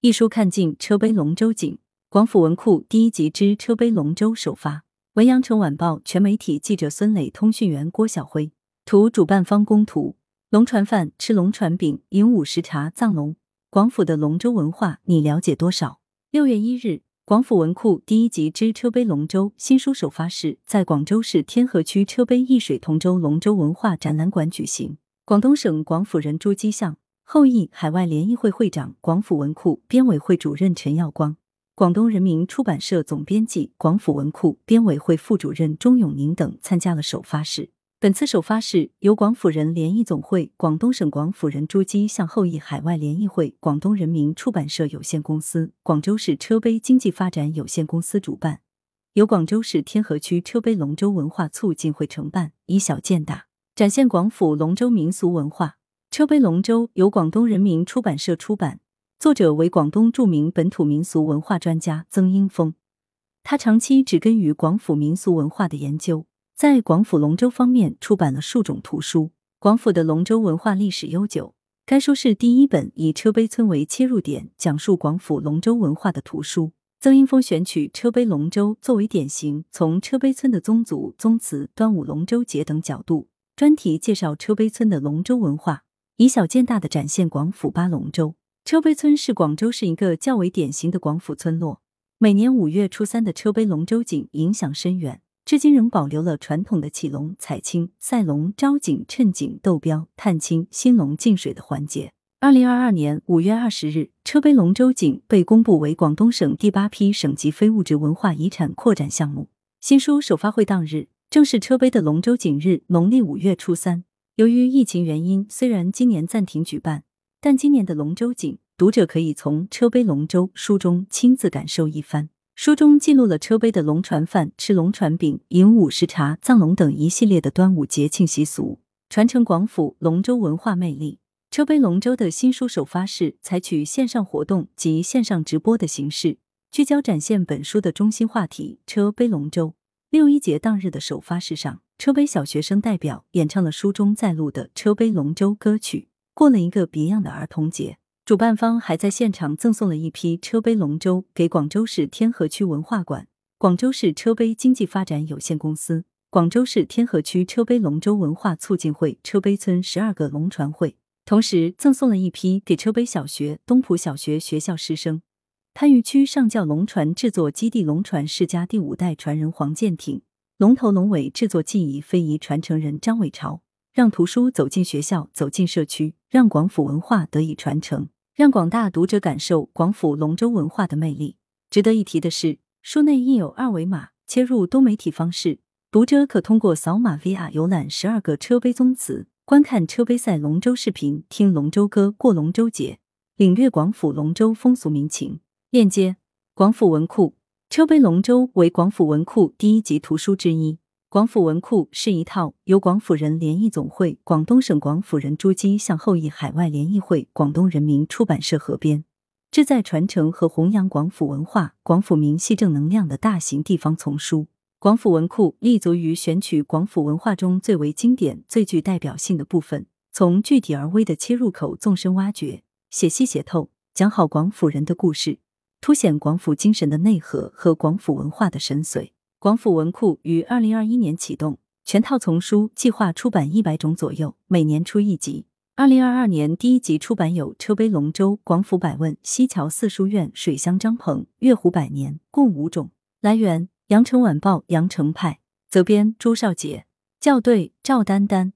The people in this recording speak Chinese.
一书看尽车碑龙舟景，广府文库第一集之车碑龙舟首发。文阳城晚报全媒体记者孙磊，通讯员郭晓辉。图主办方供图。龙船饭吃龙船饼，饮午时茶藏龙。广府的龙舟文化，你了解多少？六月一日，广府文库第一集之车碑龙舟新书首发式在广州市天河区车碑易水同舟龙舟文化展览馆举行。广东省广府人朱基相后裔海外联谊会会长、广府文库编委会主任陈耀光。广东人民出版社总编辑、广府文库编委会副主任钟永宁等参加了首发式。本次首发式由广府人联谊总会、广东省广府人朱基向后裔海外联谊会、广东人民出版社有限公司、广州市车碑经济发展有限公司主办，由广州市天河区车碑龙舟文化促进会承办，以小见大，展现广府龙舟民俗文化。车陂龙舟由广东人民出版社出版。作者为广东著名本土民俗文化专家曾英峰，他长期植根于广府民俗文化的研究，在广府龙舟方面出版了数种图书。广府的龙舟文化历史悠久，该书是第一本以车陂村为切入点，讲述广府龙舟文化的图书。曾英峰选取车陂龙舟作为典型，从车陂村的宗族、宗祠、端午龙舟节等角度，专题介绍车陂村的龙舟文化，以小见大的展现广府八龙舟。车碑村是广州市一个较为典型的广府村落。每年五月初三的车碑龙舟景影响深远，至今仍保留了传统的起龙、采青、赛龙、招景、趁景、斗标、探青、兴龙进水的环节。二零二二年五月二十日，车碑龙舟景被公布为广东省第八批省级非物质文化遗产扩展项目。新书首发会当日，正是车碑的龙舟景日，农历五月初三。由于疫情原因，虽然今年暂停举办。但今年的龙舟景，读者可以从车杯龙舟书中亲自感受一番。书中记录了车杯的龙船饭、吃龙船饼、饮午时茶、藏龙等一系列的端午节庆习俗，传承广府龙舟文化魅力。车杯龙舟的新书首发式采取线上活动及线上直播的形式，聚焦展现本书的中心话题——车杯龙舟。六一节当日的首发式上，车陂小学生代表演唱了书中在录的车陂龙舟歌曲。过了一个别样的儿童节，主办方还在现场赠送了一批车陂龙舟给广州市天河区文化馆、广州市车陂经济发展有限公司、广州市天河区车陂龙舟文化促进会车陂村十二个龙船会，同时赠送了一批给车陂小学、东浦小学学校师生。番禺区上教龙船制作基地龙船世家第五代传人黄建挺，龙头龙尾制作技艺非遗传承人张伟朝。让图书走进学校，走进社区，让广府文化得以传承，让广大读者感受广府龙舟文化的魅力。值得一提的是，书内印有二维码，切入多媒体方式，读者可通过扫码 VR 游览十二个车杯宗祠，观看车杯赛龙舟视频，听龙舟歌，过龙舟节，领略广府龙舟风俗民情。链接：广府文库车碑龙舟为广府文库第一集图书之一。广府文库是一套由广府人联谊总会、广东省广府人珠玑向后裔海外联谊会、广东人民出版社合编，旨在传承和弘扬广府文化、广府民系正能量的大型地方丛书。广府文库立足于选取广府文化中最为经典、最具代表性的部分，从具体而微的切入口纵深挖掘，写细写透，讲好广府人的故事，凸显广府精神的内核和广府文化的神髓。广府文库于二零二一年启动全套丛书，计划出版一百种左右，每年出一集。二零二二年第一集出版有《车碑龙舟》《广府百问》《西桥四书院》《水乡张鹏》《月湖百年》，共五种。来源：羊城晚报羊城派，责编：朱少杰，校对：赵丹丹。